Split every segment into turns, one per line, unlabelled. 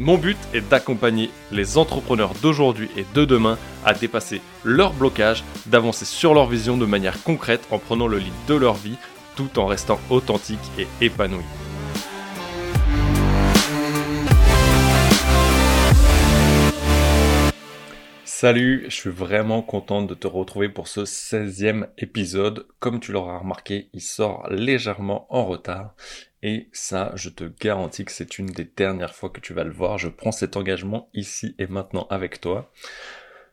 Mon but est d'accompagner les entrepreneurs d'aujourd'hui et de demain à dépasser leurs blocages, d'avancer sur leur vision de manière concrète en prenant le lead de leur vie tout en restant authentique et épanoui. Salut, je suis vraiment content de te retrouver pour ce 16e épisode. Comme tu l'auras remarqué, il sort légèrement en retard. Et ça, je te garantis que c'est une des dernières fois que tu vas le voir. Je prends cet engagement ici et maintenant avec toi.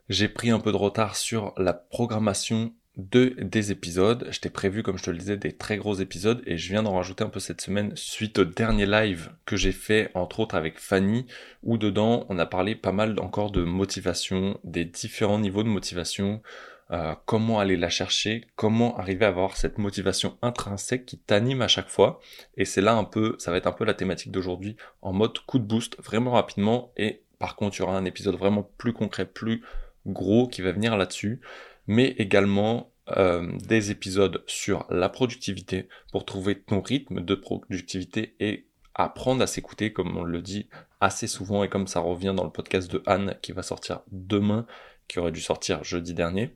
J'ai pris un peu de retard sur la programmation de des épisodes. Je t'ai prévu, comme je te le disais, des très gros épisodes et je viens d'en rajouter un peu cette semaine suite au dernier live que j'ai fait, entre autres avec Fanny, où dedans on a parlé pas mal encore de motivation, des différents niveaux de motivation, euh, comment aller la chercher, comment arriver à avoir cette motivation intrinsèque qui t'anime à chaque fois? Et c'est là un peu, ça va être un peu la thématique d'aujourd'hui, en mode coup de boost, vraiment rapidement. Et par contre, il y aura un épisode vraiment plus concret, plus gros qui va venir là-dessus mais également euh, des épisodes sur la productivité pour trouver ton rythme de productivité et apprendre à s'écouter comme on le dit assez souvent et comme ça revient dans le podcast de Anne qui va sortir demain, qui aurait dû sortir jeudi dernier.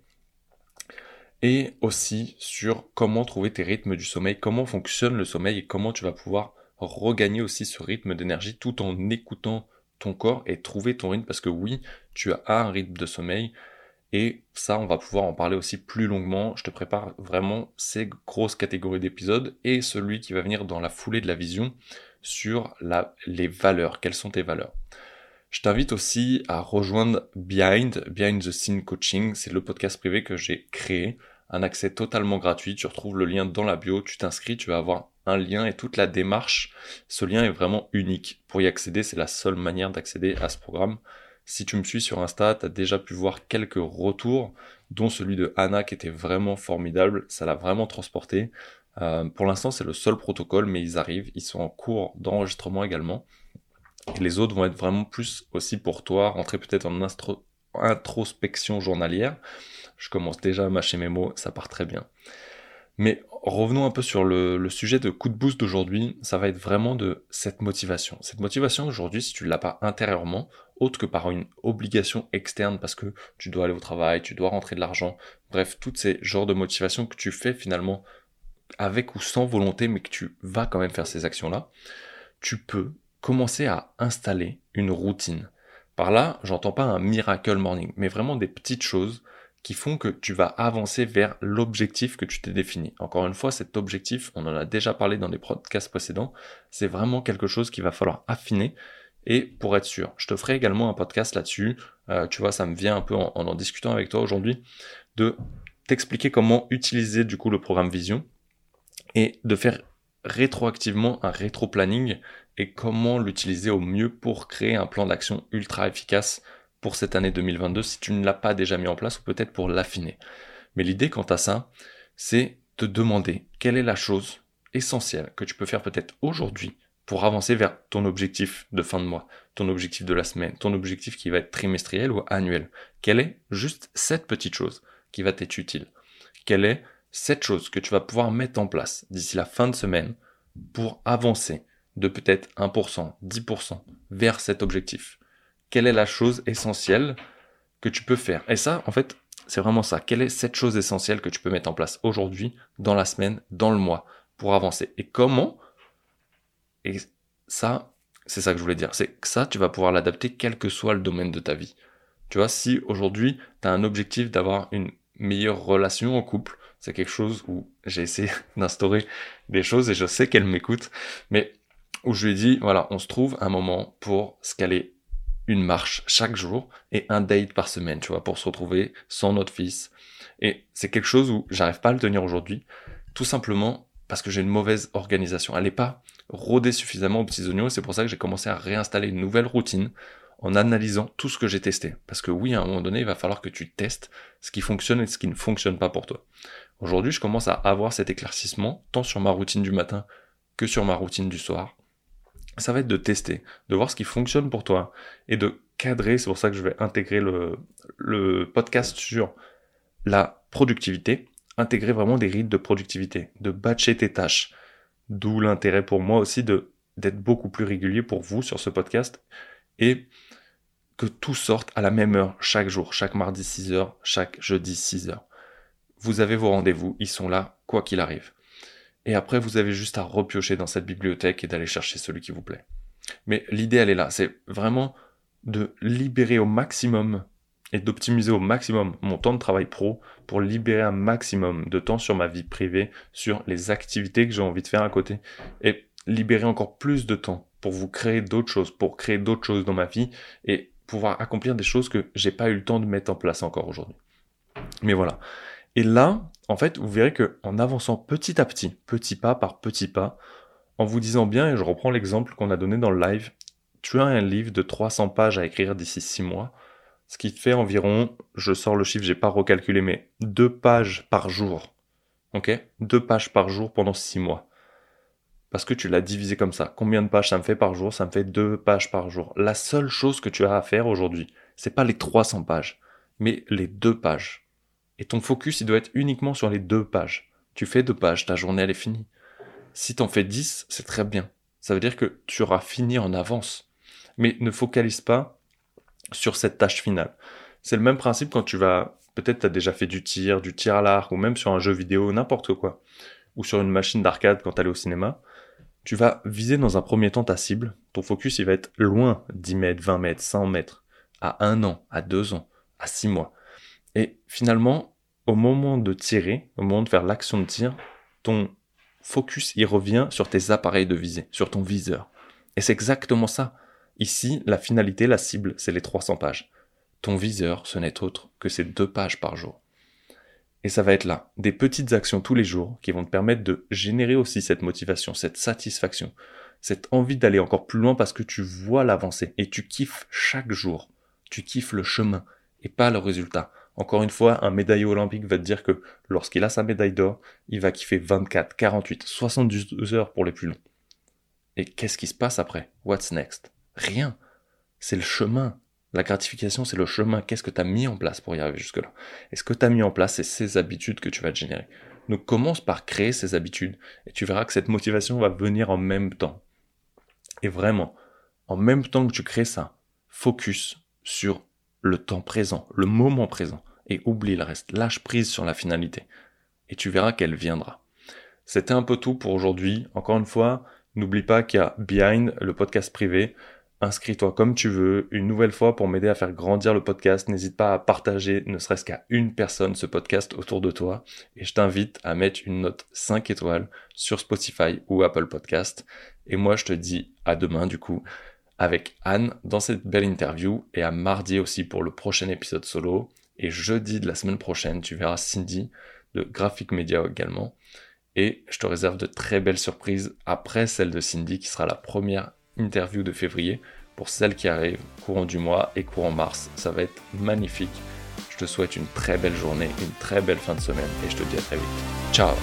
Et aussi sur comment trouver tes rythmes du sommeil, comment fonctionne le sommeil et comment tu vas pouvoir regagner aussi ce rythme d'énergie tout en écoutant ton corps et trouver ton rythme parce que oui, tu as un rythme de sommeil, et ça, on va pouvoir en parler aussi plus longuement. Je te prépare vraiment ces grosses catégories d'épisodes et celui qui va venir dans la foulée de la vision sur les valeurs. Quelles sont tes valeurs? Je t'invite aussi à rejoindre Behind, Behind the Scene Coaching. C'est le podcast privé que j'ai créé. Un accès totalement gratuit. Tu retrouves le lien dans la bio. Tu t'inscris, tu vas avoir un lien et toute la démarche. Ce lien est vraiment unique. Pour y accéder, c'est la seule manière d'accéder à ce programme. Si tu me suis sur Insta, tu as déjà pu voir quelques retours, dont celui de Anna qui était vraiment formidable. Ça l'a vraiment transporté. Euh, pour l'instant, c'est le seul protocole, mais ils arrivent. Ils sont en cours d'enregistrement également. Les autres vont être vraiment plus aussi pour toi, rentrer peut-être en introspection journalière. Je commence déjà à mâcher mes mots, ça part très bien. Mais revenons un peu sur le, sujet de coup de boost d'aujourd'hui. Ça va être vraiment de cette motivation. Cette motivation aujourd'hui, si tu ne l'as pas intérieurement, autre que par une obligation externe parce que tu dois aller au travail, tu dois rentrer de l'argent, bref, toutes ces genres de motivations que tu fais finalement avec ou sans volonté, mais que tu vas quand même faire ces actions-là, tu peux commencer à installer une routine. Par là, j'entends pas un miracle morning, mais vraiment des petites choses qui font que tu vas avancer vers l'objectif que tu t'es défini. Encore une fois, cet objectif, on en a déjà parlé dans les podcasts précédents, c'est vraiment quelque chose qu'il va falloir affiner. Et pour être sûr, je te ferai également un podcast là-dessus. Euh, tu vois, ça me vient un peu en, en, discutant avec toi aujourd'hui de t'expliquer comment utiliser du coup le programme Vision et de faire rétroactivement un rétro-planning et comment l'utiliser au mieux pour créer un plan d'action ultra efficace pour cette année 2022 si tu ne l'as pas déjà mis en place ou peut-être pour l'affiner. Mais l'idée quant à ça, c'est de demander quelle est la chose essentielle que tu peux faire peut-être aujourd'hui pour avancer vers ton objectif de fin de mois, ton objectif de la semaine, ton objectif qui va être trimestriel ou annuel. Quelle est juste cette petite chose qui va t'être utile? Quelle est cette chose que tu vas pouvoir mettre en place d'ici la fin de semaine pour avancer de peut-être 1%, 10% vers cet objectif quelle est la chose essentielle que tu peux faire? Et ça, en fait, c'est vraiment ça. Quelle est cette chose essentielle que tu peux mettre en place aujourd'hui, dans la semaine, dans le mois, pour avancer? Et comment? Et ça, c'est ça que je voulais dire. C'est que ça, tu vas pouvoir l'adapter quel que soit le domaine de ta vie. Tu vois, si aujourd'hui, tu as un objectif d'avoir une meilleure relation en couple, c'est quelque chose où j'ai essayé d'instaurer des choses et je sais qu'elle m'écoute, mais où je lui ai dit, voilà, on se trouve un moment pour se caler une marche chaque jour et un date par semaine, tu vois, pour se retrouver sans notre fils. Et c'est quelque chose où j'arrive pas à le tenir aujourd'hui, tout simplement parce que j'ai une mauvaise organisation. Elle n'est pas rodée suffisamment aux petits oignons, c'est pour ça que j'ai commencé à réinstaller une nouvelle routine en analysant tout ce que j'ai testé. Parce que oui, à un moment donné, il va falloir que tu testes ce qui fonctionne et ce qui ne fonctionne pas pour toi. Aujourd'hui, je commence à avoir cet éclaircissement, tant sur ma routine du matin que sur ma routine du soir. Ça va être de tester, de voir ce qui fonctionne pour toi et de cadrer. C'est pour ça que je vais intégrer le, podcast sur la productivité, intégrer vraiment des rites de productivité, de batcher tes tâches. D'où l'intérêt pour moi aussi de d'être beaucoup plus régulier pour vous sur ce podcast et que tout sorte à la même heure chaque jour, chaque mardi 6h, chaque jeudi 6h. Vous avez vos rendez-vous, ils sont là, quoi qu'il arrive. Et après, vous avez juste à repiocher dans cette bibliothèque et d'aller chercher celui qui vous plaît. Mais l'idée, elle est là, c'est vraiment de libérer au maximum et d'optimiser au maximum mon temps de travail pro pour libérer un maximum de temps sur ma vie privée, sur les activités que j'ai envie de faire à côté et libérer encore plus de temps pour vous créer d'autres choses, pour créer d'autres choses dans ma vie et pouvoir accomplir des choses que j'ai pas eu le temps de mettre en place encore aujourd'hui. Mais voilà. Et là, en fait, vous verrez que en avançant petit à petit, petit pas par petit pas, en vous disant bien, et je reprends l'exemple qu'on a donné dans le live, tu as un livre de 300 pages à écrire d'ici 6 mois, ce qui te fait environ, je sors le chiffre, j'ai pas recalculé, mais 2 pages par jour. Ok? 2 pages par jour pendant 6 mois. Parce que tu l'as divisé comme ça. Combien de pages ça me fait par jour? Ça me fait 2 pages par jour. La seule chose que tu as à faire aujourd'hui, c'est pas les 300 pages, mais les 2 pages. Et ton focus, il doit être uniquement sur les 2 pages. Tu fais 2 pages, ta journée, elle est finie. Si t'en fais 10, c'est très bien. Ça veut dire que tu auras fini en avance. Mais ne focalise pas sur cette tâche finale. C'est le même principe quand tu vas, peut-être tu as déjà fait du tir, du tir à l'arc, ou même sur un jeu vidéo, n'importe quoi, ou sur une machine d'arcade quand tu allais au cinéma. Tu vas viser dans un premier temps ta cible. Ton focus, il va être loin, 10 mètres, 20 mètres, 100 mètres, à un an, à deux ans, à six mois. Et finalement, au moment de tirer, au moment de faire l'action de tir, ton focus, il revient sur tes appareils de visée, sur ton viseur. Et c'est exactement ça. Ici, la finalité, la cible, c'est les 300 pages. Ton viseur, ce n'est autre que ces deux pages par jour. Et ça va être là, des petites actions tous les jours qui vont te permettre de générer aussi cette motivation, cette satisfaction, cette envie d'aller encore plus loin parce que tu vois l'avancée et tu kiffes chaque jour. Tu kiffes le chemin et pas le résultat. Encore une fois, un médaillé olympique va te dire que lorsqu'il a sa médaille d'or, il va kiffer 24, 48, 72 heures pour les plus longs. Et qu'est-ce qui se passe après? What's next? Rien. C'est le chemin. La gratification, c'est le chemin. Qu'est-ce que tu as mis en place pour y arriver jusque-là? Et ce que tu as mis en place, c'est ces habitudes que tu vas te générer. Donc commence par créer ces habitudes et tu verras que cette motivation va venir en même temps. Et vraiment, en même temps que tu crées ça, focus sur le temps présent, le moment présent, et oublie le reste. Lâche prise sur la finalité. Et tu verras qu'elle viendra. C'était un peu tout pour aujourd'hui. Encore une fois, n'oublie pas qu'il y a Behind, le podcast privé. Inscris-toi comme tu veux. Une nouvelle fois pour m'aider à faire grandir le podcast. N'hésite pas à partager ne serait-ce qu'à une personne ce podcast autour de toi. Et je t'invite à mettre une note 5 étoiles sur Spotify ou Apple Podcast. Et moi, je te dis à demain du coup avec Anne dans cette belle interview et à mardi aussi pour le prochain épisode solo. Et jeudi de la semaine prochaine, tu verras Cindy de Graphic Media également. Et je te réserve de très belles surprises après celle de Cindy qui sera la première interview de février pour celle qui arrive courant du mois et courant mars. Ça va être magnifique. Je te souhaite une très belle journée, une très belle fin de semaine et je te dis à très vite. Ciao